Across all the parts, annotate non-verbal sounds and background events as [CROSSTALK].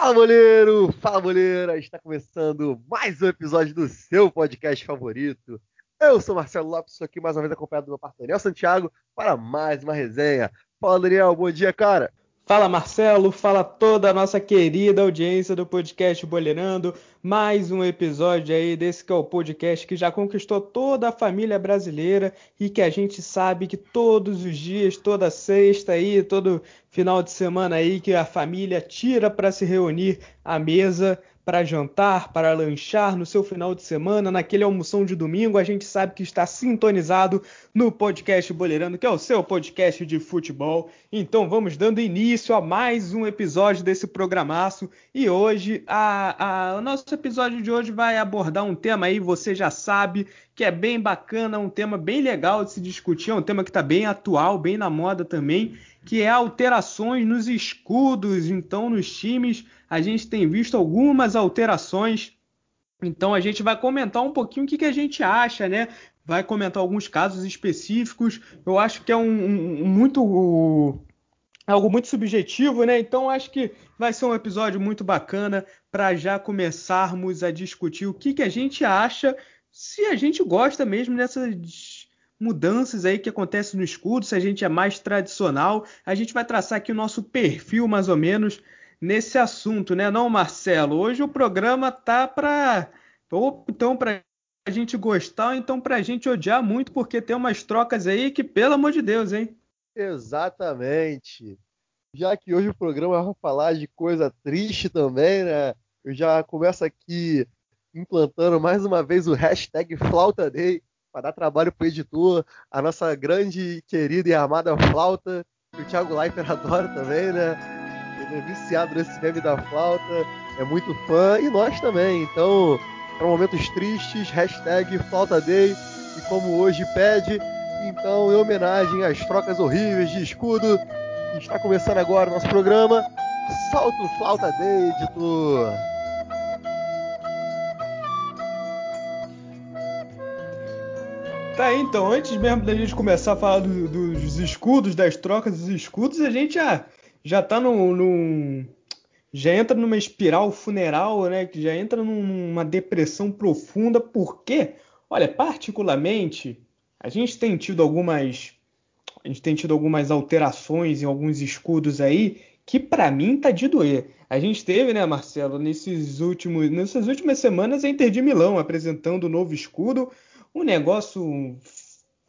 Fala, boleiro! Fala, boleira! Está começando mais um episódio do seu podcast favorito. Eu sou Marcelo Lopes, estou aqui mais uma vez acompanhado do meu parceiro Daniel Santiago para mais uma resenha. Fala, Daniel, bom dia, cara! Fala Marcelo, fala toda a nossa querida audiência do podcast Boleirando. Mais um episódio aí desse que é o podcast que já conquistou toda a família brasileira e que a gente sabe que todos os dias, toda sexta aí, todo final de semana aí que a família tira para se reunir à mesa para jantar, para lanchar no seu final de semana, naquele almoção de domingo, a gente sabe que está sintonizado no podcast Boleirando, que é o seu podcast de futebol. Então vamos dando início a mais um episódio desse programaço. E hoje, a, a, o nosso episódio de hoje vai abordar um tema aí, você já sabe, que é bem bacana, um tema bem legal de se discutir, é um tema que está bem atual, bem na moda também, que é alterações nos escudos, então nos times a gente tem visto algumas alterações. Então a gente vai comentar um pouquinho o que, que a gente acha, né? Vai comentar alguns casos específicos. Eu acho que é um, um muito algo muito subjetivo, né? Então acho que vai ser um episódio muito bacana para já começarmos a discutir o que, que a gente acha, se a gente gosta mesmo dessas mudanças aí que acontecem no escudo, se a gente é mais tradicional. A gente vai traçar aqui o nosso perfil mais ou menos nesse assunto, né? Não, Marcelo. Hoje o programa tá para ou então para a gente gostar, ou então para a gente odiar muito, porque tem umas trocas aí que, pelo amor de Deus, hein? Exatamente. Já que hoje o programa vai falar de coisa triste também, né? Eu já começo aqui implantando mais uma vez o hashtag Flauta Day para dar trabalho para o editor, a nossa grande, querida e amada flauta, que o Thiago Leifert adora também, né? É viciado nesse meme da flauta, é muito fã, e nós também. Então, para momentos tristes, hashtag Flauta Day, e como hoje pede, então, em homenagem às trocas horríveis de escudo, está começando agora o nosso programa. Salto Flauta Day, editor! Tá então, antes mesmo da gente começar a falar do, dos escudos, das trocas dos escudos, a gente já já tá num, já entra numa espiral funeral, né? Que já entra numa depressão profunda, porque, olha, particularmente, a gente tem tido algumas a gente tem tido algumas alterações em alguns escudos aí que para mim tá de doer. A gente teve, né, Marcelo, nesses últimos, nessas últimas semanas a Inter de Milão apresentando o novo escudo, um negócio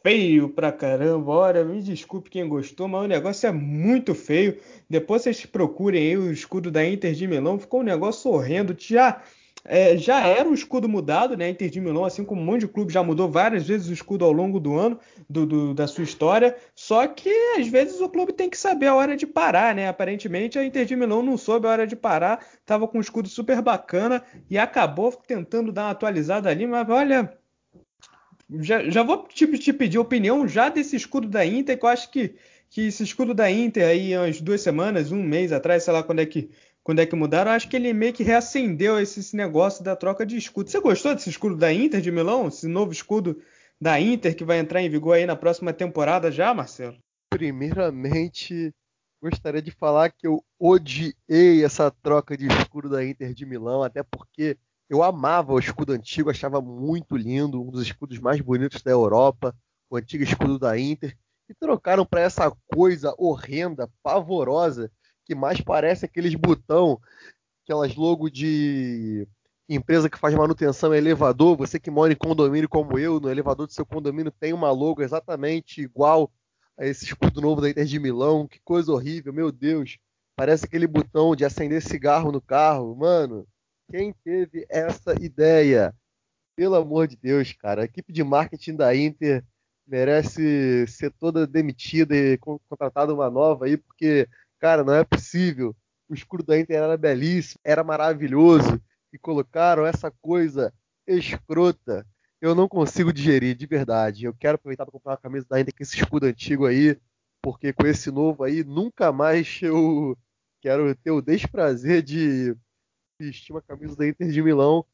feio pra caramba. Olha, me desculpe quem gostou, mas o negócio é muito feio. Depois vocês procurem aí o escudo da Inter de Milão, ficou um negócio horrendo. Já, é, já era um escudo mudado, né? Inter de Milão, assim como um monte de clube já mudou várias vezes o escudo ao longo do ano, do, do, da sua história. Só que às vezes o clube tem que saber a hora de parar, né? Aparentemente a Inter de Milão não soube a hora de parar, tava com um escudo super bacana e acabou tentando dar uma atualizada ali, mas olha já, já vou te, te, pedir opinião já desse escudo da Inter, que eu acho que, que esse escudo da Inter aí, umas duas semanas, um mês atrás, sei lá quando é que, quando é que mudaram, acho que ele meio que reacendeu esse, esse negócio da troca de escudo. Você gostou desse escudo da Inter de Milão? Esse novo escudo da Inter que vai entrar em vigor aí na próxima temporada já, Marcelo? Primeiramente, gostaria de falar que eu odiei essa troca de escudo da Inter de Milão, até porque eu amava o escudo antigo, achava muito lindo, um dos escudos mais bonitos da Europa, o antigo escudo da Inter, e trocaram para essa coisa horrenda, pavorosa, que mais parece aqueles botão, aquelas logo de empresa que faz manutenção em elevador, você que mora em condomínio como eu, no elevador do seu condomínio tem uma logo exatamente igual a esse escudo novo da Inter de Milão, que coisa horrível, meu Deus. Parece aquele botão de acender cigarro no carro, mano. Quem teve essa ideia? Pelo amor de Deus, cara. A equipe de marketing da Inter merece ser toda demitida e contratada uma nova aí, porque, cara, não é possível. O escuro da Inter era belíssimo, era maravilhoso. E colocaram essa coisa escrota. Eu não consigo digerir, de verdade. Eu quero aproveitar para comprar uma camisa da Inter com esse escudo antigo aí, porque com esse novo aí, nunca mais eu quero ter o desprazer de vestir uma camisa da Inter de Milão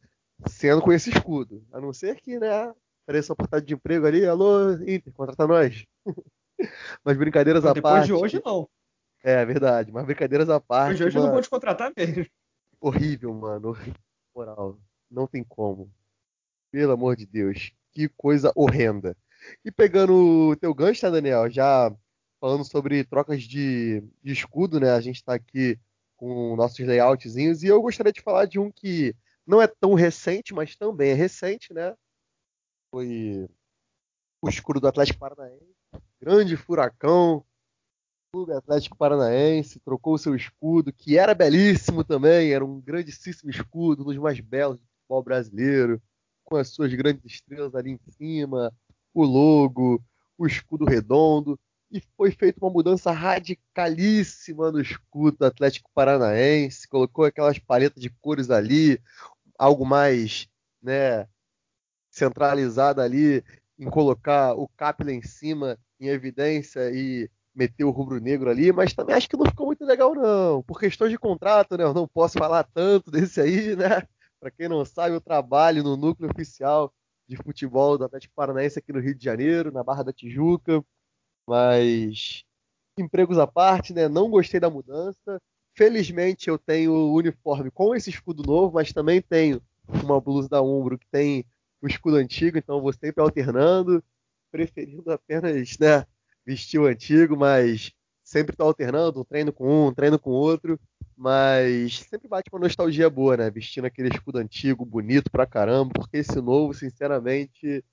sendo com esse escudo. A não ser que, né, apareça uma oportunidade de emprego ali, alô, Inter, contrata nós. [LAUGHS] mas brincadeiras à parte. Depois de hoje, não. É, verdade, mas brincadeiras à parte. Hoje, hoje mano... eu não vou te contratar mesmo. horrível, mano. Horrível, moral. Não tem como. Pelo amor de Deus. Que coisa horrenda. E pegando o teu gancho, tá, Daniel? Já falando sobre trocas de, de escudo, né? A gente tá aqui com nossos layoutzinhos. E eu gostaria de falar de um que não é tão recente, mas também é recente, né? Foi o escudo do Atlético Paranaense. Grande furacão. Clube Atlético Paranaense trocou o seu escudo, que era belíssimo também, era um grandíssimo escudo, um dos mais belos do futebol brasileiro, com as suas grandes estrelas ali em cima, o logo, o escudo redondo e foi feita uma mudança radicalíssima no escudo do Atlético Paranaense, colocou aquelas paletas de cores ali, algo mais, né, centralizado ali em colocar o cap lá em cima em evidência e meter o rubro-negro ali, mas também acho que não ficou muito legal não, por questões de contrato, né, eu não posso falar tanto [LAUGHS] desse aí, né, para quem não sabe, eu trabalho no núcleo oficial de futebol do Atlético Paranaense aqui no Rio de Janeiro, na Barra da Tijuca, mas empregos à parte, né? Não gostei da mudança. Felizmente eu tenho o uniforme com esse escudo novo, mas também tenho uma blusa da Umbro que tem o escudo antigo, então vou sempre alternando, preferindo apenas, né, vestir o antigo, mas sempre estou alternando, treino com um, um treino com outro, mas sempre bate uma nostalgia boa, né, vestindo aquele escudo antigo, bonito pra caramba, porque esse novo, sinceramente,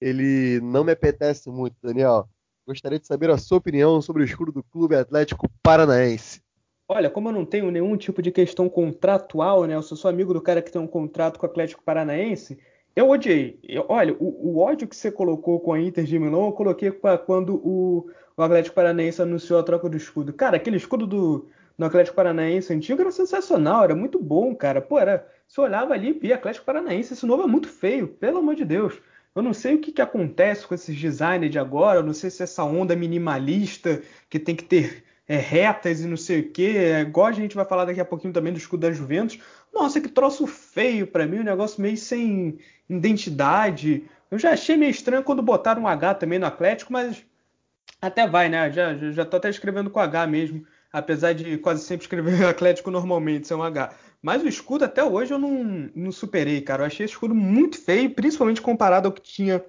ele não me apetece muito, Daniel. Gostaria de saber a sua opinião sobre o escudo do Clube Atlético Paranaense. Olha, como eu não tenho nenhum tipo de questão contratual, né? Eu sou amigo do cara que tem um contrato com o Atlético Paranaense. Eu odiei. Eu, olha, o, o, ódio que você colocou com a Inter de Milão, eu coloquei quando o, o, Atlético Paranaense anunciou a troca do escudo. Cara, aquele escudo do, do Atlético Paranaense antigo era sensacional, era muito bom, cara. Pô, era, você olhava ali e via Atlético Paranaense, esse novo é muito feio, pelo amor de Deus. Eu não sei o que, que acontece com esses designers de agora, eu não sei se essa onda minimalista que tem que ter é, retas e não sei o que, é, igual a gente vai falar daqui a pouquinho também do escudo da Juventus. Nossa, que troço feio para mim, um negócio meio sem identidade. Eu já achei meio estranho quando botaram um H também no Atlético, mas até vai, né? Já, já tô até escrevendo com H mesmo, apesar de quase sempre escrever [LAUGHS] Atlético normalmente, ser um H. Mas o escudo até hoje eu não, não superei, cara. Eu achei esse escudo muito feio, principalmente comparado ao que tinha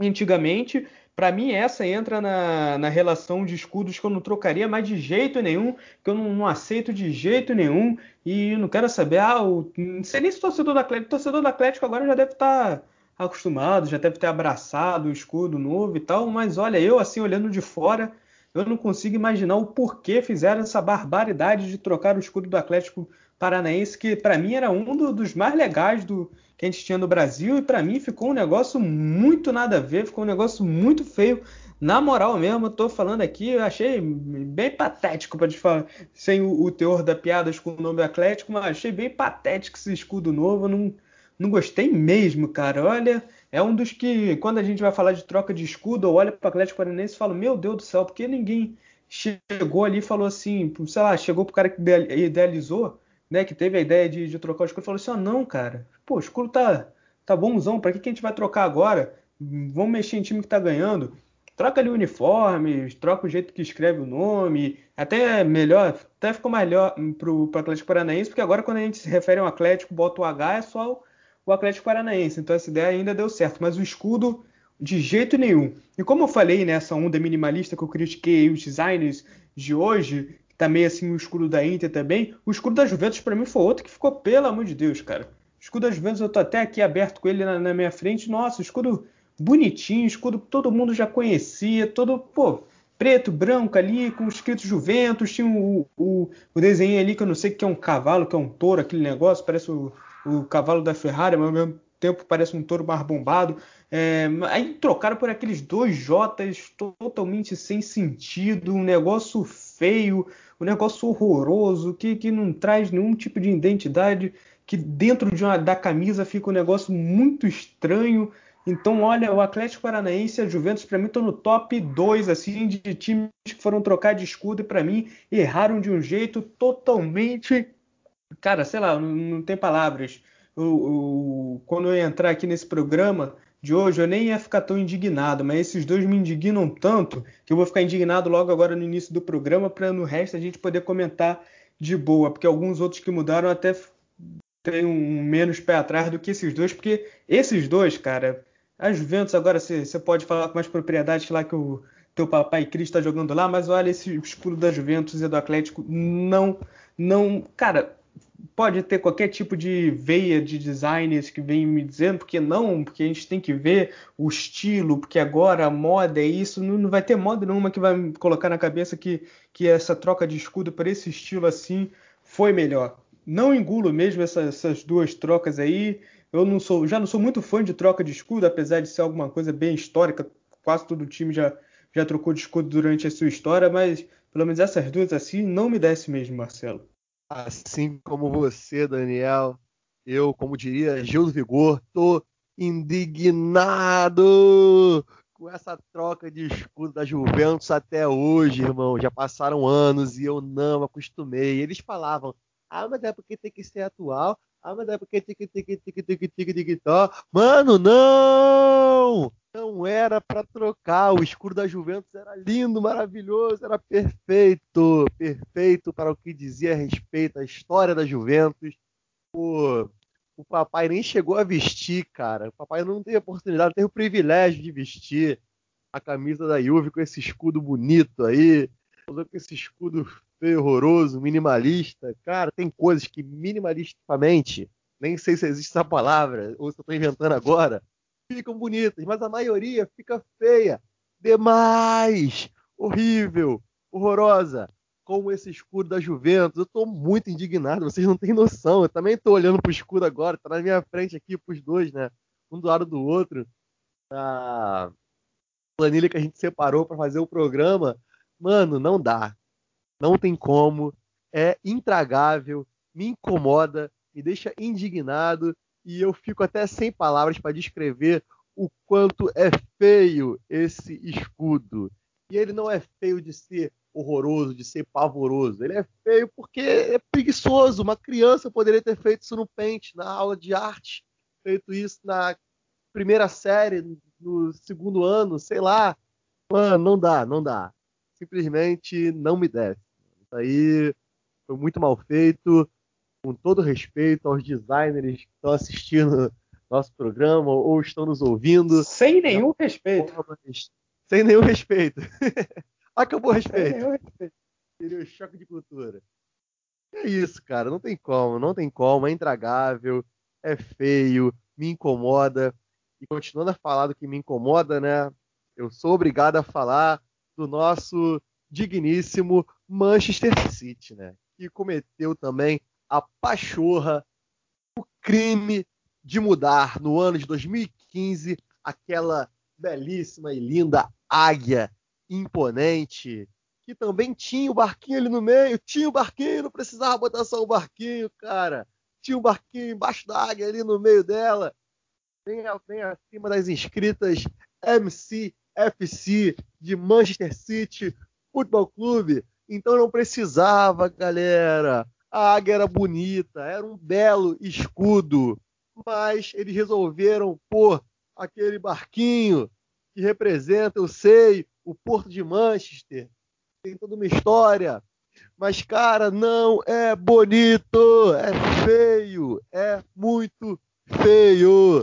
antigamente. Para mim, essa entra na, na, relação de escudos que eu não trocaria mais de jeito nenhum, que eu não, não aceito de jeito nenhum. E não quero saber, ah, o, não sei nem se o torcedor do Atlético, torcedor do Atlético agora já deve estar tá acostumado, já deve ter abraçado o escudo novo e tal. Mas olha, eu assim, olhando de fora, eu não consigo imaginar o porquê fizeram essa barbaridade de trocar o escudo do Atlético Paranaense, que para mim era um do, dos mais legais do que a gente tinha no Brasil, e para mim ficou um negócio muito nada a ver, ficou um negócio muito feio. Na moral mesmo, eu tô falando aqui, eu achei bem patético para te falar, sem o, o, teor da piadas com o nome Atlético, mas achei bem patético esse escudo novo, não, não gostei mesmo, cara. Olha, é um dos que, quando a gente vai falar de troca de escudo, eu olho para o Atlético Paranaense e falo, meu Deus do céu, porque ninguém chegou ali e falou assim, sei lá, chegou pro cara que idealizou, né, que teve a ideia de, de trocar o escudo, falou assim: ah, não, cara, pô, o escudo tá, tá bonzão, pra que, que a gente vai trocar agora? Vamos mexer em time que tá ganhando. Troca ali o uniforme, troca o jeito que escreve o nome, até melhor, até ficou melhor pro, pro Atlético Paranaense, porque agora quando a gente se refere ao Atlético, bota o H, é só o, o Atlético Paranaense. Então essa ideia ainda deu certo, mas o escudo de jeito nenhum. E como eu falei nessa onda minimalista que eu critiquei os designers de hoje, também assim o escudo da Inter também. O escudo da Juventus para mim foi outro que ficou, pelo amor de Deus, cara. O escudo da Juventus eu tô até aqui aberto com ele na, na minha frente. Nossa, escudo bonitinho, escudo que todo mundo já conhecia, todo, pô, preto, branco ali, com escrito Juventus, tinha o, o, o desenho ali que eu não sei que é um cavalo, que é um touro, aquele negócio, parece o, o cavalo da Ferrari, mas ao mesmo tempo parece um touro mais bombado. É, aí trocaram por aqueles dois Jotas totalmente sem sentido, um negócio feio, um negócio horroroso, que, que não traz nenhum tipo de identidade, que dentro de uma, da camisa fica um negócio muito estranho. Então, olha, o Atlético Paranaense e a Juventus, para mim, estão no top 2 assim, de times que foram trocar de escudo e, para mim, erraram de um jeito totalmente. Cara, sei lá, não, não tem palavras. O, quando eu entrar aqui nesse programa, de hoje, eu nem ia ficar tão indignado, mas esses dois me indignam tanto que eu vou ficar indignado logo agora no início do programa para no resto a gente poder comentar de boa, porque alguns outros que mudaram até tem um menos pé atrás do que esses dois, porque esses dois, cara, a Juventus agora você pode falar com mais propriedade lá que o teu papai Cris está jogando lá, mas olha esse escudo da Juventus e do Atlético não não, cara, pode ter qualquer tipo de veia de designers que vem me dizendo, porque não, porque a gente tem que ver o estilo, porque agora a moda é isso, não, não vai ter moda nenhuma que vai me colocar na cabeça que, que essa troca de escudo para esse estilo assim foi melhor. Não engulo mesmo essa, essas duas trocas aí. Eu não sou, já não sou muito fã de troca de escudo, apesar de ser alguma coisa bem histórica. Quase todo time já, já trocou de escudo durante a sua história, mas pelo menos essas duas assim não me desce mesmo, Marcelo. Assim como você, Daniel, eu, como diria Gil do Vigor, tô indignado com essa troca de escudo da Juventus até hoje, irmão. Já passaram anos e eu não acostumei. Eles falavam, ah, mas é porque tem que ser atual. Ah, mas é porque que tem que tem que tem que Mano, não! Não era para trocar. O escuro da Juventus era lindo, maravilhoso, era perfeito, perfeito para o que dizia a respeito à história da Juventus. O, o papai nem chegou a vestir, cara. O papai não teve a oportunidade, teve o privilégio de vestir a camisa da Juve com esse escudo bonito aí, com esse escudo feio, horroroso, minimalista. Cara, tem coisas que minimalisticamente, nem sei se existe essa palavra, ou se eu estou inventando agora, ficam bonitas, mas a maioria fica feia. Demais! Horrível! Horrorosa! Como esse escudo da Juventus. Eu estou muito indignado, vocês não têm noção. Eu também estou olhando pro escudo agora, tá na minha frente aqui, pros dois, né? Um do lado do outro. A planilha que a gente separou para fazer o programa. Mano, não dá. Não tem como. É intragável, me incomoda, me deixa indignado e eu fico até sem palavras para descrever o quanto é feio esse escudo. E ele não é feio de ser horroroso, de ser pavoroso. Ele é feio porque é preguiçoso. Uma criança poderia ter feito isso no pente, na aula de arte, feito isso na primeira série, no segundo ano, sei lá. Mano, não dá, não dá. Simplesmente não me desce. Isso aí foi muito mal feito com todo respeito aos designers que estão assistindo nosso programa ou estão nos ouvindo. Sem nenhum respeito. Sem nenhum respeito. [LAUGHS] Acabou o respeito. Sem nenhum respeito. Seria um choque de cultura. É isso, cara. Não tem como, não tem como. É intragável, é feio, me incomoda. E continuando a falar do que me incomoda, né? Eu sou obrigado a falar do nosso digníssimo Manchester City, né? Que cometeu também a pachorra, o crime de mudar no ano de 2015 aquela belíssima e linda águia imponente que também tinha o barquinho ali no meio, tinha o barquinho, não precisava botar só o barquinho, cara. Tinha um barquinho embaixo da águia ali no meio dela, bem, bem acima das inscritas MCFC de Manchester City Futebol Clube. Então não precisava, galera. A águia era bonita, era um belo escudo, mas eles resolveram pôr aquele barquinho que representa, eu sei, o Porto de Manchester. Tem toda uma história. Mas, cara, não é bonito, é feio, é muito feio.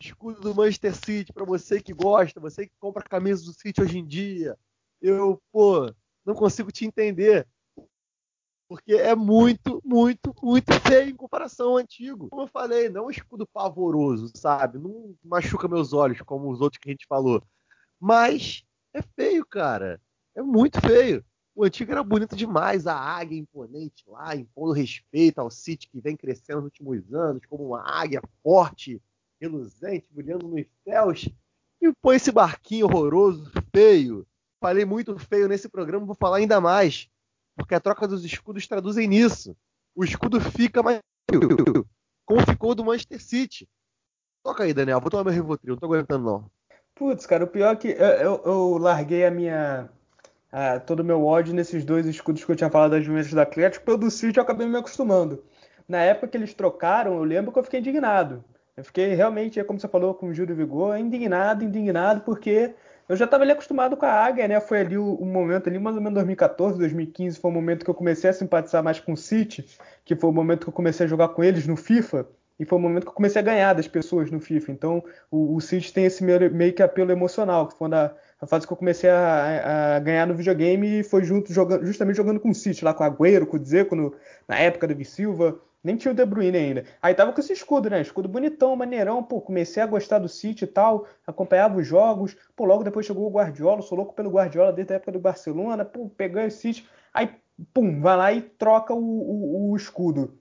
Escudo do Manchester City, para você que gosta, você que compra camisa do City hoje em dia. Eu, pô, não consigo te entender. Porque é muito, muito, muito feio em comparação ao antigo. Como eu falei, não é um escudo pavoroso, sabe? Não machuca meus olhos, como os outros que a gente falou. Mas é feio, cara. É muito feio. O antigo era bonito demais, a águia imponente lá, impondo respeito ao City que vem crescendo nos últimos anos, como uma águia forte, reluzente, brilhando nos céus. E põe esse barquinho horroroso, feio. Falei muito feio nesse programa, vou falar ainda mais porque a troca dos escudos traduzem nisso. O escudo fica mais como ficou do Manchester City. Toca aí, Daniel. Vou tomar meu Rivotril. Não tô aguentando, não. Putz, cara, o pior é que eu, eu, eu larguei a minha. A, todo o meu ódio nesses dois escudos que eu tinha falado das Juventus do Atlético. Pelo do City eu acabei me acostumando. Na época que eles trocaram, eu lembro que eu fiquei indignado. Eu fiquei realmente, como você falou, com o Júlio Vigor, indignado, indignado, porque eu já estava ali acostumado com a águia, né? Foi ali o, o, momento ali, mais ou menos 2014, 2015, foi o momento que eu comecei a simpatizar mais com o City, que foi o momento que eu comecei a jogar com eles no FIFA. E foi o momento que eu comecei a ganhar das pessoas no FIFA. Então, o, o City tem esse meio, meio que apelo emocional, que foi na, a fase que eu comecei a, a, ganhar no videogame foi junto, jogando, justamente jogando com o City, lá com o Agüero, com o Dzeko, no, na época do Silva. Nem tinha o De Bruyne ainda. Aí tava com esse escudo, né? Escudo bonitão, maneirão. Pô, comecei a gostar do City e tal. Acompanhava os jogos. Pô, logo depois chegou o Guardiola. Sou louco pelo Guardiola desde a época do Barcelona. Pô, pegou o City. Aí, pum, vai lá e troca o, o, o escudo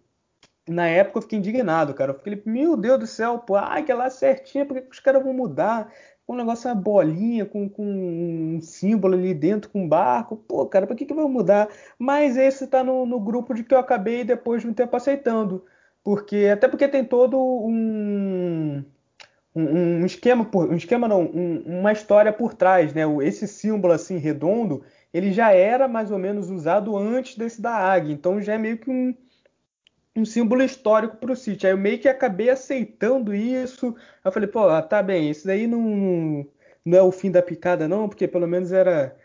na época eu fiquei indignado, cara. Eu fiquei, meu Deus do céu, pô, ai, que lá certinha, por que, os caras vão mudar? Um negócio, uma bolinha com, com um símbolo ali dentro, com um barco. Pô, cara, por que, que vai mudar? Mas esse tá no, no grupo de que eu acabei depois de um tempo aceitando. Porque, até porque tem todo um, um, um esquema, por, um esquema não, um, uma história por trás, né? Esse símbolo assim redondo, ele já era mais ou menos usado antes desse da águia. Então já é meio que um, um símbolo histórico para o City. Aí eu meio que acabei aceitando isso. Eu falei, pô, tá bem, isso daí não, não é o fim da picada, não, porque pelo menos era.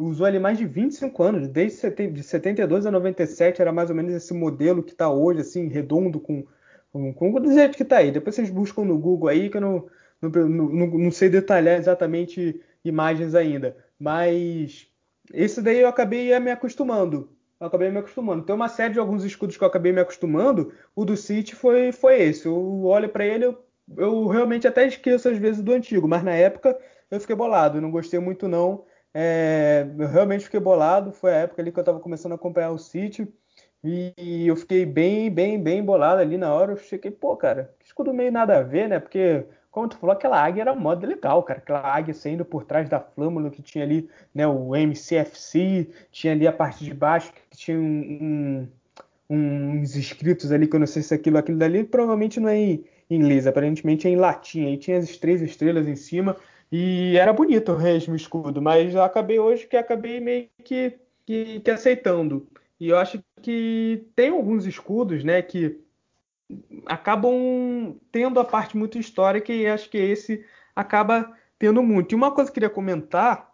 Usou ali mais de 25 anos, desde de 72 a 97 era mais ou menos esse modelo que está hoje, assim, redondo, com, com, com do jeito que está aí. Depois vocês buscam no Google aí, que eu não, não, não, não sei detalhar exatamente imagens ainda. Mas esse daí eu acabei me acostumando eu acabei me acostumando. Tem uma série de alguns escudos que eu acabei me acostumando. O do City foi, foi esse. Eu olho para ele, eu, eu, realmente até esqueço às vezes do antigo, mas na época eu fiquei bolado. Não gostei muito, não. É, eu realmente fiquei bolado. Foi a época ali que eu estava começando a acompanhar o City. E, e eu fiquei bem, bem, bem bolado ali na hora. Eu fiquei, pô, cara, escudo meio nada a ver, né? Porque como tu falou, aquela águia era moda legal, cara. Aquela águia saindo por trás da flâmula que tinha ali, né? O MCFC, tinha ali a parte de baixo que tinha um, um, uns escritos ali, que eu não sei se aquilo, aquilo dali, provavelmente não é em inglês, aparentemente é em latim. Aí tinha as três estrelas em cima e era bonito o mesmo escudo, mas acabei hoje que acabei meio que, que, que aceitando. E eu acho que tem alguns escudos, né, que acabam tendo a parte muito histórica e acho que esse acaba tendo muito. E uma coisa que eu queria comentar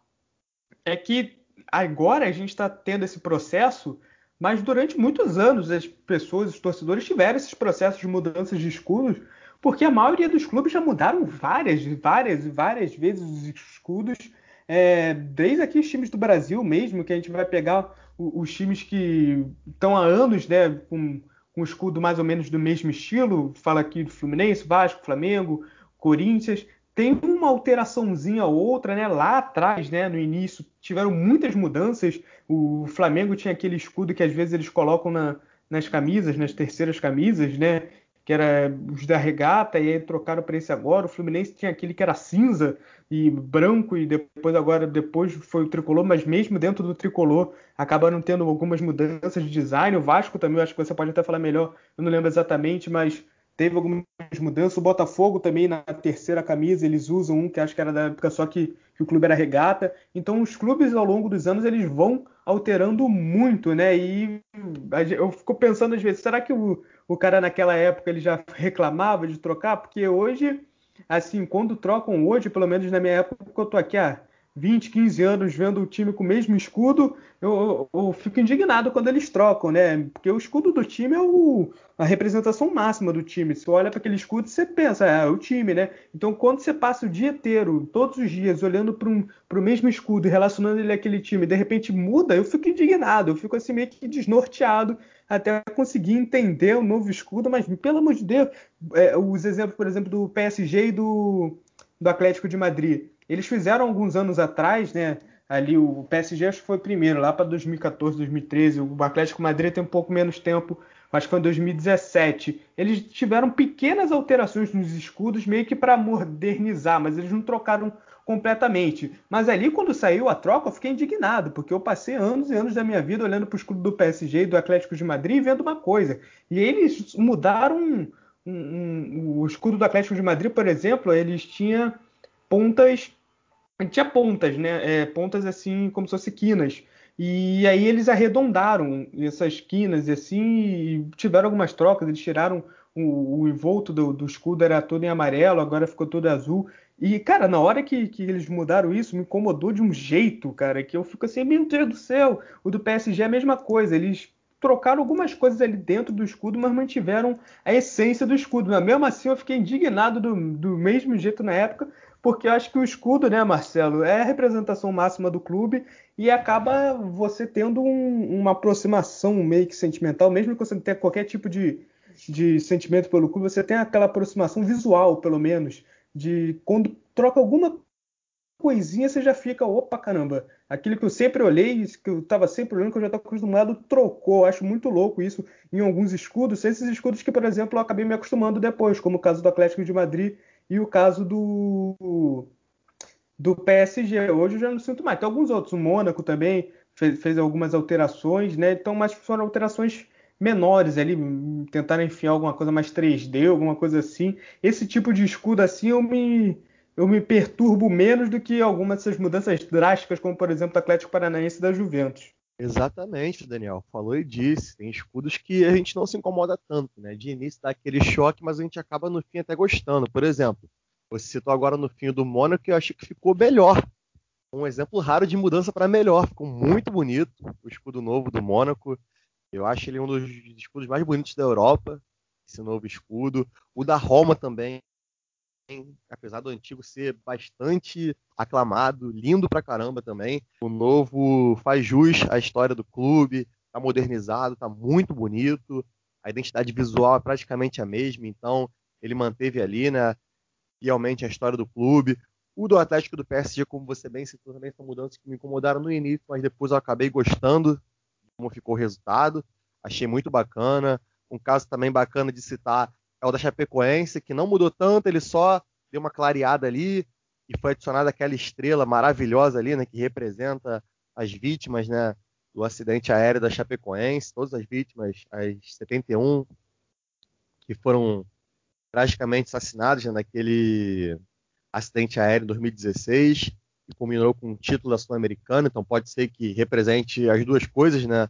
é que agora a gente está tendo esse processo, mas durante muitos anos as pessoas, os torcedores tiveram esses processos de mudanças de escudos, porque a maioria dos clubes já mudaram várias, várias, várias vezes os escudos. É, desde aqui os times do Brasil mesmo, que a gente vai pegar os, os times que estão há anos né, com com escudo mais ou menos do mesmo estilo, fala aqui do Fluminense, Vasco, Flamengo, Corinthians, tem uma alteraçãozinha ou outra, né? Lá atrás, né, no início, tiveram muitas mudanças. O Flamengo tinha aquele escudo que às vezes eles colocam na, nas camisas, nas terceiras camisas, né? Que era os da regata, e aí trocaram para esse agora. O Fluminense tinha aquele que era cinza, e branco e depois agora depois foi o tricolor, mas mesmo dentro do tricolor acabaram tendo algumas mudanças de design. O Vasco também, acho que você pode até falar melhor, eu não lembro exatamente, mas teve algumas mudanças. O Botafogo também na terceira camisa eles usam um que acho que era da época só que, que o clube era regata. Então os clubes ao longo dos anos eles vão alterando muito, né? E eu fico pensando às vezes, será que o, o cara naquela época ele já reclamava de trocar? Porque hoje assim, quando trocam hoje, pelo menos na minha época, eu tô aqui há 20, 15 anos vendo o time com o mesmo escudo, eu, eu, eu, fico indignado quando eles trocam, né? Porque o escudo do time é o, a representação máxima do time. Você olha para aquele escudo, você pensa, ah, é o time, né? Então, quando você passa o dia inteiro, todos os dias, olhando para um, o mesmo escudo e relacionando ele àquele time, de repente muda, eu fico indignado, eu fico assim meio que desnorteado até conseguir entender o novo escudo, mas pelo amor de Deus, é, os exemplos, por exemplo, do PSG e do, do Atlético de Madrid. Eles fizeram alguns anos atrás, né? Ali o PSG acho que foi primeiro, lá para 2014, 2013. O Atlético Madrid tem um pouco menos tempo, acho que foi em 2017. Eles tiveram pequenas alterações nos escudos, meio que para modernizar, mas eles não trocaram completamente. Mas ali, quando saiu a troca, eu fiquei indignado, porque eu passei anos e anos da minha vida olhando para o escudo do PSG e do Atlético de Madrid e vendo uma coisa. E eles mudaram um, um, um, o escudo do Atlético de Madrid, por exemplo, eles tinham pontas. Tinha pontas, né? É, pontas assim, como se fossem quinas. E aí eles arredondaram essas quinas e assim e tiveram algumas trocas. Eles tiraram o, o envolto do, do, escudo, era todo em amarelo, agora ficou todo azul. E, cara, na hora que, que eles mudaram isso, me incomodou de um jeito, cara, que eu fico assim, meu Deus do céu, o do PSG é a mesma coisa. Eles trocaram algumas coisas ali dentro do escudo, mas mantiveram a essência do escudo. Mas mesmo assim, eu fiquei indignado do, do mesmo jeito na época, porque eu acho que o escudo, né, Marcelo, é a representação máxima do clube e acaba você tendo um, uma aproximação meio que sentimental, mesmo que você não tenha qualquer tipo de, de sentimento pelo clube, você tem aquela aproximação visual, pelo menos, de quando troca alguma coisinha, você já fica, opa, caramba, aquilo que eu sempre olhei, que eu estava sempre olhando, que eu já estava acostumado, trocou. Acho muito louco isso em alguns escudos. Esses escudos que, por exemplo, eu acabei me acostumando depois, como o caso do Atlético de Madrid e o caso do, do PSG. Hoje eu já não sinto mais. Tem alguns outros, o Mônaco também fez, fez algumas alterações, né? Então, mas foram alterações menores ali, tentaram enfiar alguma coisa mais 3D, alguma coisa assim. Esse tipo de escudo assim eu me eu me perturbo menos do que algumas dessas mudanças drásticas, como por exemplo o Atlético Paranaense da Juventus. Exatamente, Daniel. Falou e disse. Tem escudos que a gente não se incomoda tanto, né? De início dá aquele choque, mas a gente acaba no fim até gostando. Por exemplo, você citou agora no fim do Mônaco, eu achei que ficou melhor. Um exemplo raro de mudança para melhor. Ficou muito bonito o escudo novo do Mônaco. Eu acho ele um dos escudos mais bonitos da Europa, esse novo escudo. O da Roma também, apesar do antigo ser bastante aclamado, lindo pra caramba também. O novo faz jus à história do clube, tá modernizado, tá muito bonito. A identidade visual é praticamente a mesma, então ele manteve ali, né, fielmente a história do clube. O do Atlético do PSG, como você bem citou, também são mudanças que me incomodaram no início, mas depois eu acabei gostando de como ficou o resultado. Achei muito bacana. Um caso também bacana de citar é o da Chapecoense, que não mudou tanto, ele só deu uma clareada ali e foi adicionada aquela estrela maravilhosa ali, né, que representa as vítimas, né, do acidente aéreo da Chapecoense, todas as vítimas, as 71 que foram tragicamente assassinadas né, naquele acidente aéreo em 2016, que culminou com o título da Sul-Americana, então pode ser que represente as duas coisas, né,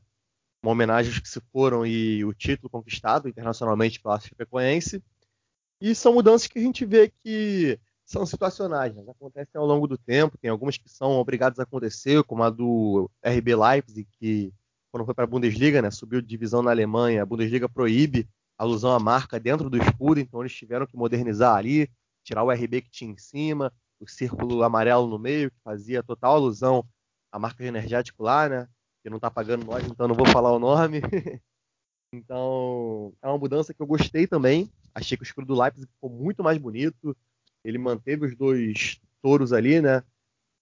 uma homenagem aos que se foram e o título conquistado internacionalmente pela Chapecoense. E são mudanças que a gente vê que são situacionais, né? acontecem ao longo do tempo, tem algumas que são obrigadas a acontecer, como a do RB Leipzig, que quando foi para a Bundesliga, né, subiu de divisão na Alemanha, a Bundesliga proíbe alusão à marca dentro do escudo, então eles tiveram que modernizar ali, tirar o RB que tinha em cima, o círculo amarelo no meio, que fazia total alusão à marca de energético lá, né? Que não está pagando nós, então não vou falar o nome. [LAUGHS] então, é uma mudança que eu gostei também. Achei que o escudo do Leipzig ficou muito mais bonito. Ele manteve os dois touros ali, né?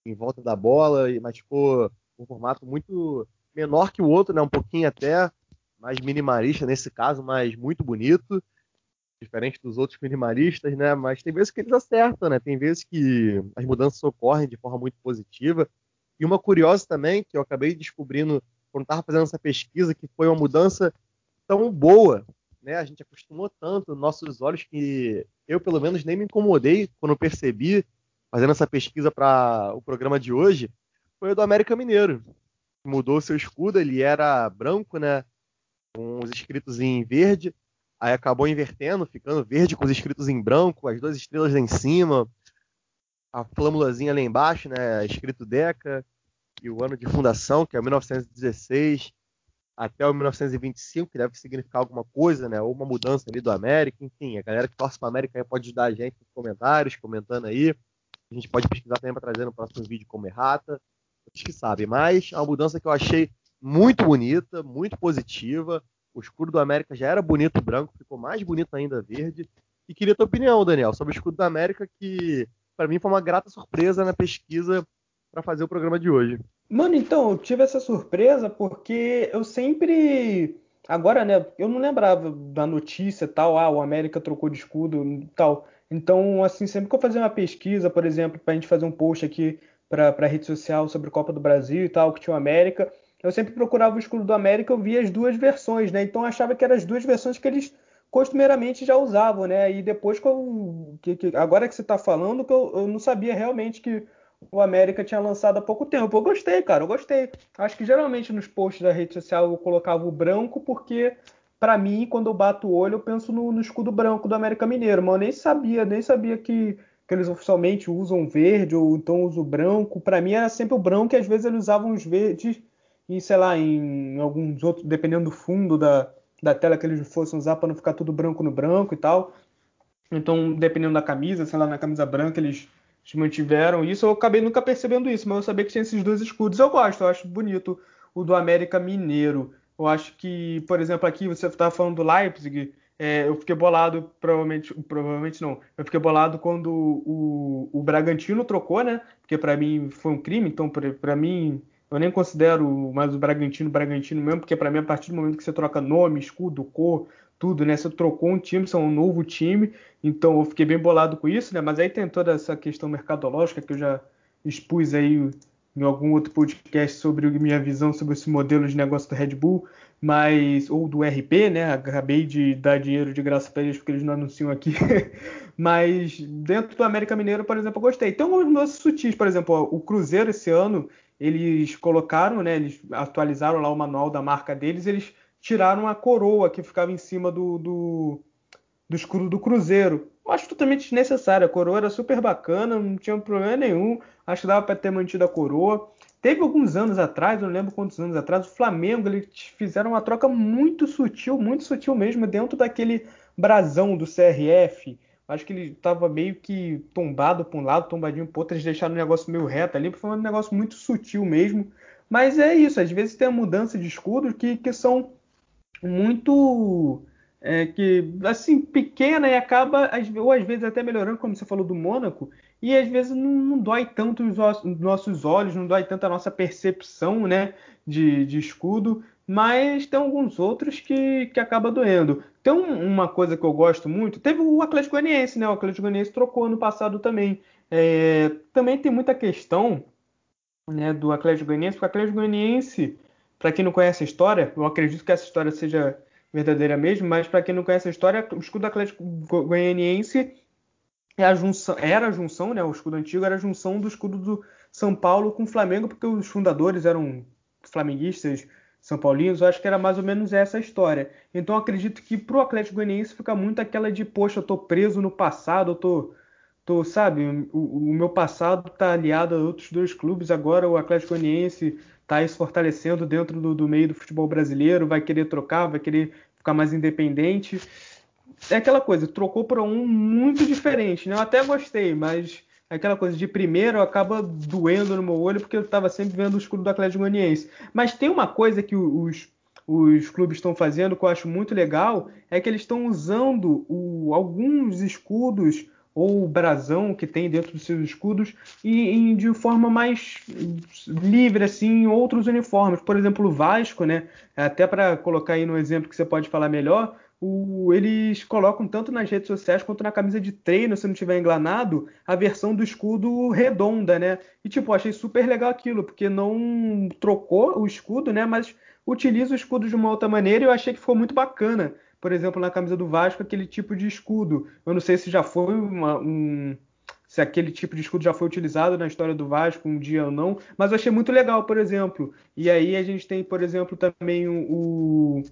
Em volta da bola, mas ficou um formato muito menor que o outro, né? Um pouquinho até mais minimalista nesse caso, mas muito bonito. Diferente dos outros minimalistas, né? Mas tem vezes que eles acertam, né? Tem vezes que as mudanças ocorrem de forma muito positiva. E uma curiosa também, que eu acabei descobrindo quando estava fazendo essa pesquisa, que foi uma mudança tão boa, né? A gente acostumou tanto nossos olhos que eu, pelo menos, nem me incomodei quando percebi, fazendo essa pesquisa para o programa de hoje, foi o do América Mineiro. Mudou seu escudo, ele era branco, né? Com os escritos em verde, aí acabou invertendo, ficando verde com os escritos em branco, as duas estrelas lá em cima, a flâmulazinha lá embaixo, né, escrito Deca, e o ano de fundação, que é 1916, até o 1925, que deve significar alguma coisa, né, ou uma mudança ali do América, enfim, a galera que torce para América pode ajudar a gente nos comentários, comentando aí, a gente pode pesquisar também para trazer no próximo vídeo como errata, vocês que sabem, mas é uma mudança que eu achei muito bonita, muito positiva, o escudo do América já era bonito branco, ficou mais bonito ainda verde, e queria a tua opinião, Daniel, sobre o escudo do América, que para mim foi uma grata surpresa na pesquisa para fazer o programa de hoje. Mano, então, eu tive essa surpresa porque eu sempre. Agora, né? Eu não lembrava da notícia tal, ah, o América trocou de escudo tal. Então, assim, sempre que eu fazia uma pesquisa, por exemplo, para a gente fazer um post aqui para a rede social sobre Copa do Brasil e tal, que tinha o América, eu sempre procurava o escudo do América, eu via as duas versões, né? Então eu achava que eram as duas versões que eles costumeiramente já usavam, né? E depois que eu, que, que, agora que você está falando, que eu, eu, não sabia realmente que o América tinha lançado há pouco tempo. Eu gostei, cara, eu gostei. Acho que geralmente nos posts da rede social eu colocava o branco porque para mim, quando eu bato o olho, eu penso no, no, escudo branco do América Mineiro, mas eu nem sabia, nem sabia que, que eles oficialmente usam verde ou então usam branco. Para mim era sempre o branco e às vezes eles usavam os verdes e sei lá, em alguns outros, dependendo do fundo da, da tela que eles fossem usar para não ficar tudo branco no branco e tal. Então, dependendo da camisa, sei lá, na camisa branca eles mantiveram isso. Eu acabei nunca percebendo isso, mas eu sabia que tinha esses dois escudos. Eu gosto, eu acho bonito o do América Mineiro. Eu acho que, por exemplo, aqui você estava falando do Leipzig, é, eu fiquei bolado, provavelmente, provavelmente não, eu fiquei bolado quando o, o Bragantino trocou, né? Porque para mim foi um crime, então para mim eu nem considero mais o Bragantino Bragantino mesmo, porque para mim a partir do momento que você troca nome, escudo, cor, tudo, né? Você trocou um time, são um novo time, então eu fiquei bem bolado com isso, né? Mas aí tem toda essa questão mercadológica que eu já expus aí em algum outro podcast sobre minha visão sobre esse modelo de negócio do Red Bull, mas ou do RP, né? Acabei de dar dinheiro de graça para eles porque eles não anunciam aqui. [LAUGHS] mas dentro do América Mineiro, por exemplo, eu gostei. Tem alguns nuances sutis, por exemplo, ó, o Cruzeiro esse ano eles colocaram, né? Eles atualizaram lá o manual da marca deles, eles tiraram a coroa que ficava em cima do, do, do escudo do Cruzeiro. Eu acho totalmente desnecessário. A coroa era super bacana, não tinha problema nenhum. Acho que dava para ter mantido a coroa. Teve alguns anos atrás, eu não lembro quantos anos atrás, o Flamengo eles fizeram uma troca muito sutil, muito sutil mesmo, dentro daquele brasão do CRF. Acho que ele estava meio que tombado para um lado, tombadinho para outro, eles deixaram o negócio meio reto ali, foi um negócio muito sutil mesmo. Mas é isso, às vezes tem a mudança de escudos que, que são muito é, que assim pequena e acaba ou às vezes até melhorando, como você falou do Mônaco, e às vezes não, não dói tanto os nossos olhos, não dói tanto a nossa percepção, né, de, de escudo, mas tem alguns outros que, que acaba doendo. Tem um, uma coisa que eu gosto muito, teve o Atlético Goianiense, né? O Atlético Goianiense trocou ano passado também. É, também tem muita questão, né, do Atlético Goianiense, porque o Atlético Goianiense, para quem não conhece a história, eu acredito que essa história seja verdadeira mesmo, mas para quem não conhece a história, o escudo do Atlético Goianiense é a junção, era a junção, né? O escudo antigo era a junção do escudo do São Paulo com o Flamengo, porque os fundadores eram flamenguistas, são Paulinos, eu acho que era mais ou menos essa a história. Então acredito que pro Atlético Goianiense fica muito aquela de, poxa, eu tô preso no passado, eu tô, tô sabe, o, o meu passado tá aliado a outros dois clubes, agora o Atlético Goianiense tá se fortalecendo dentro do, do meio do futebol brasileiro, vai querer trocar, vai querer ficar mais independente. É aquela coisa, trocou para um muito diferente, né? Eu até gostei, mas aquela coisa de primeiro acaba doendo no meu olho porque eu estava sempre vendo o escudo do Atlético Goianiense. Mas tem uma coisa que os, os clubes estão fazendo que eu acho muito legal, é que eles estão usando o, alguns escudos ou o brasão que tem dentro dos seus escudos e, e, de forma mais livre assim em outros uniformes. Por exemplo, o Vasco, né? Até para colocar aí no exemplo que você pode falar melhor, o, eles colocam tanto nas redes sociais quanto na camisa de treino, se não tiver enganado, a versão do escudo redonda, né? E tipo, achei super legal aquilo, porque não trocou o escudo, né? Mas utiliza o escudo de uma outra maneira e eu achei que ficou muito bacana por exemplo, na camisa do Vasco, aquele tipo de escudo. Eu não sei se já foi uma, um. Se aquele tipo de escudo já foi utilizado na história do Vasco um dia ou não, mas eu achei muito legal, por exemplo. E aí a gente tem, por exemplo, também o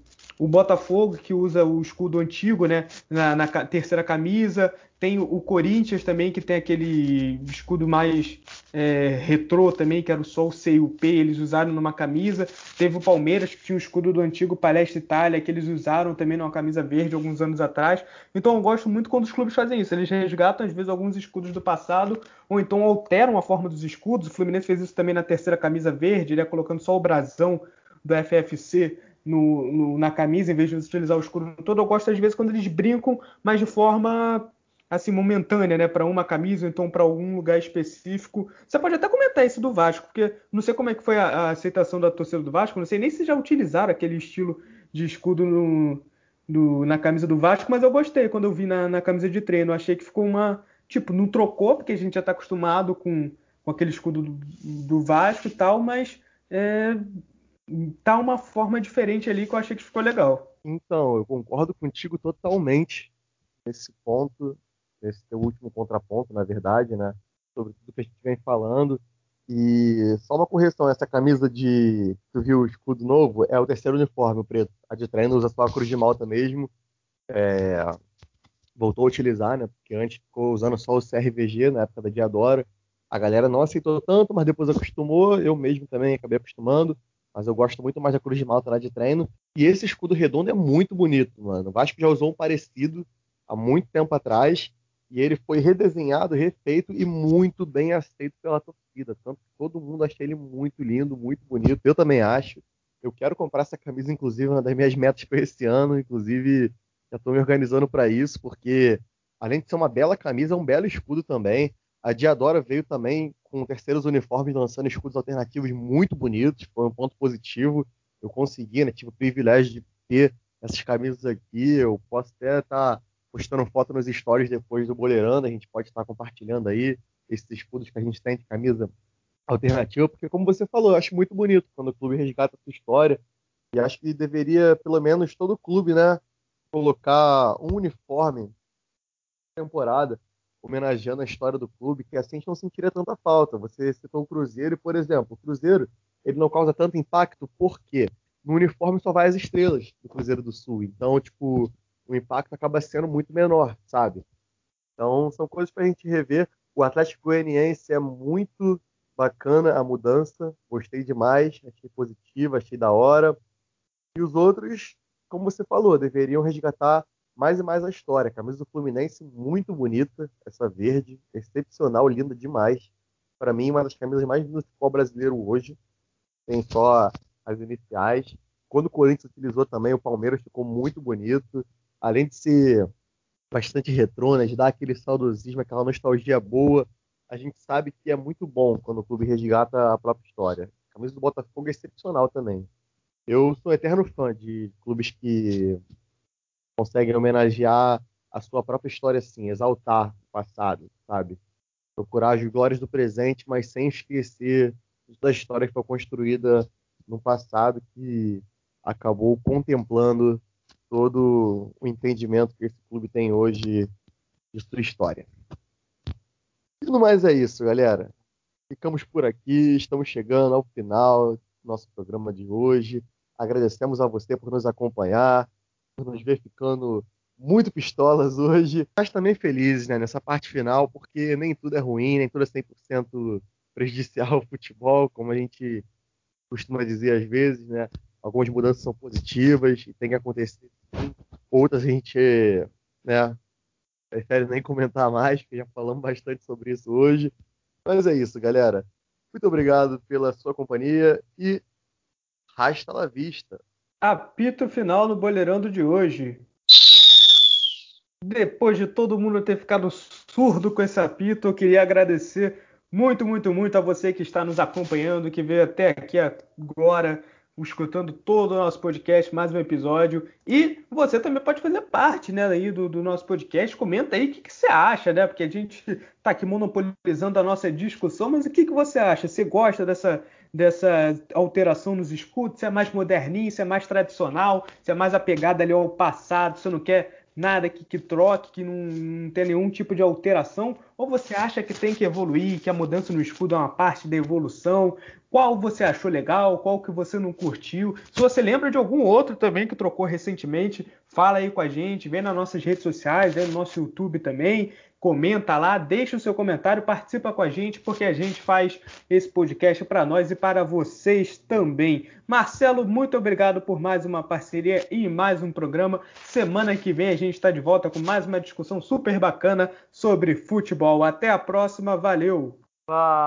Botafogo, que usa o escudo antigo, né? Na, na terceira camisa. Tem o Corinthians também, que tem aquele escudo mais é, retrô também, que era o Sol C e o P, eles usaram numa camisa. Teve o Palmeiras, que tinha o escudo do antigo Palestra Itália, que eles usaram também numa camisa verde alguns anos atrás. Então eu gosto muito quando os clubes fazem isso. Eles resgatam, às vezes, alguns escudos do passado, ou então alteram a forma dos escudos. O Fluminense fez isso também na terceira camisa verde, ele ia colocando só o brasão do FFC no, no, na camisa, em vez de utilizar o escudo todo. Eu gosto, às vezes, quando eles brincam, mas de forma assim momentânea, né, para uma camisa ou então para algum lugar específico. Você pode até comentar isso do Vasco, porque não sei como é que foi a, a, aceitação da torcida do Vasco, não sei nem se já utilizaram aquele estilo de escudo no, na camisa do Vasco, mas eu gostei quando eu vi na, na, camisa de treino. achei que ficou uma tipo não trocou porque a gente já está acostumado com, com aquele escudo do, do, Vasco e tal, mas é, tá uma forma diferente ali que eu achei que ficou legal. Então, eu concordo contigo totalmente nesse ponto nesse teu último contraponto, na verdade, né? Sobre tudo que a gente vem falando. E só uma correção, essa camisa de. Tu viu o escudo novo? É o terceiro uniforme, o preto. A de treino usa só a cruz de malta mesmo. É... voltou a utilizar, né? Porque antes ficou usando só o CRVG na época da Diadora. A galera não aceitou tanto, mas depois acostumou. Eu mesmo também acabei acostumando. Mas eu gosto muito mais da Cruz de Malta lá de treino. E esse escudo redondo é muito bonito, mano. O Vasco já usou um parecido há muito tempo atrás. E ele foi redesenhado, refeito e muito bem aceito pela torcida. Tanto que todo mundo acha ele muito lindo, muito bonito. Eu também acho. Eu quero comprar essa camisa, inclusive, uma das minhas metas para esse ano. Inclusive, já estou me organizando para isso, porque além de ser uma bela camisa, é um belo escudo também. A Diadora veio também com terceiros uniformes lançando escudos alternativos muito bonitos, foi um ponto positivo. Eu consegui, né? Tive o privilégio de ter essas camisas aqui. Eu posso até estar tá postando foto nos stories depois do Boleirando, a gente pode estar compartilhando aí esses escudos que a gente tem de camisa alternativa, porque como você falou, eu acho muito bonito quando o clube resgata a sua história, e acho que deveria, pelo menos, todo clube, né, colocar um uniforme temporada homenageando a história do clube, que assim a gente não sentiria tanta falta. Você citou o Cruzeiro, e, por exemplo, o Cruzeiro ele não causa tanto impacto porque no uniforme só vai as estrelas do Cruzeiro do Sul. Então, tipo, o impacto acaba sendo muito menor, sabe? Então, são coisas para a gente rever. O Atlético Goianiense é muito bacana a mudança, gostei demais, achei positiva, achei da hora. E os outros, como você falou, deveriam resgatar mais e mais a história. Camisa do Fluminense, muito bonita, essa verde, excepcional, linda demais. Para mim, uma das camisas mais lindas do futebol brasileiro hoje. Tem só as iniciais. Quando o Corinthians utilizou também, o Palmeiras ficou muito bonito além de ser bastante retrô, né, de dar aquele saudosismo, aquela nostalgia boa, a gente sabe que é muito bom quando o clube resgata a própria história. A camisa do Botafogo é excepcional também. Eu sou eterno fã de clubes que conseguem homenagear a sua própria história assim, exaltar o passado, sabe? Procurar as glórias do presente, mas sem esquecer da história que foi construída no passado que acabou contemplando todo o entendimento que esse clube tem hoje de sua história. E no mais é isso, galera. Ficamos por aqui, estamos chegando ao final do nosso programa de hoje. Agradecemos a você por nos acompanhar, nos ver ficando muito pistolas hoje, mas também felizes né, nessa parte final, porque nem tudo é ruim, nem tudo é 100% prejudicial ao futebol, como a gente costuma dizer às vezes, né? Algumas mudanças são positivas e tem que acontecer. Outras a gente né, prefere nem comentar mais, porque já falamos bastante sobre isso hoje. Mas é isso, galera. Muito obrigado pela sua companhia e rasta la vista. Apito final no Boleirando de hoje. Depois de todo mundo ter ficado surdo com esse apito, eu queria agradecer muito, muito, muito a você que está nos acompanhando, que veio até aqui agora escutando todo o nosso podcast, mais um episódio. E você também pode fazer parte né, aí do, do nosso podcast. Comenta aí o que, que, você acha, né? Porque a gente está aqui monopolizando a nossa discussão, mas o que, que você acha? Você gosta dessa, dessa alteração nos escudos? Você é mais moderninho, você é mais tradicional, você é mais apegado ali ao passado, você não quer nada que, que troque, que não, não tem nenhum tipo de alteração? Ou você acha que tem que evoluir, que a mudança no escudo é uma parte da evolução? Qual você achou legal, qual que você não curtiu? Se você lembra de algum outro também que trocou recentemente, fala aí com a gente, vem nas nossas redes sociais, vem no nosso YouTube também comenta lá, deixa o seu comentário, participa com a gente, porque a gente faz esse podcast para nós e para vocês também. Marcelo, muito obrigado por mais uma parceria e mais um programa. Semana que vem a gente está de volta com mais uma discussão super bacana sobre futebol. Até a próxima, valeu! Falou!